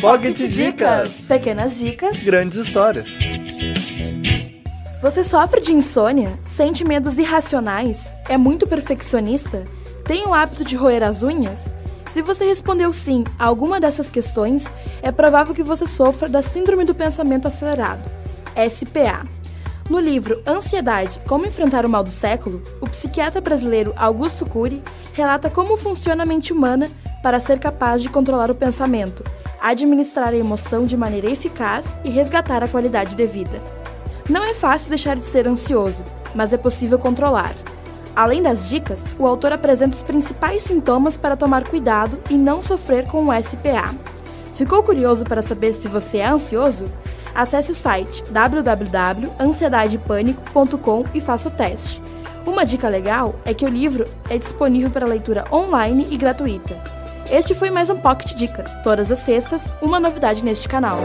Pocket Dicas. Pequenas dicas. Grandes histórias. Você sofre de insônia? Sente medos irracionais? É muito perfeccionista? Tem o hábito de roer as unhas? Se você respondeu sim a alguma dessas questões, é provável que você sofra da Síndrome do Pensamento Acelerado, SPA. No livro Ansiedade: Como Enfrentar o Mal do Século, o psiquiatra brasileiro Augusto Cury relata como funciona a mente humana para ser capaz de controlar o pensamento, administrar a emoção de maneira eficaz e resgatar a qualidade de vida. Não é fácil deixar de ser ansioso, mas é possível controlar. Além das dicas, o autor apresenta os principais sintomas para tomar cuidado e não sofrer com o SPA. Ficou curioso para saber se você é ansioso? Acesse o site www.ansiedadepânico.com e faça o teste. Uma dica legal é que o livro é disponível para leitura online e gratuita. Este foi mais um Pocket Dicas. Todas as sextas, uma novidade neste canal.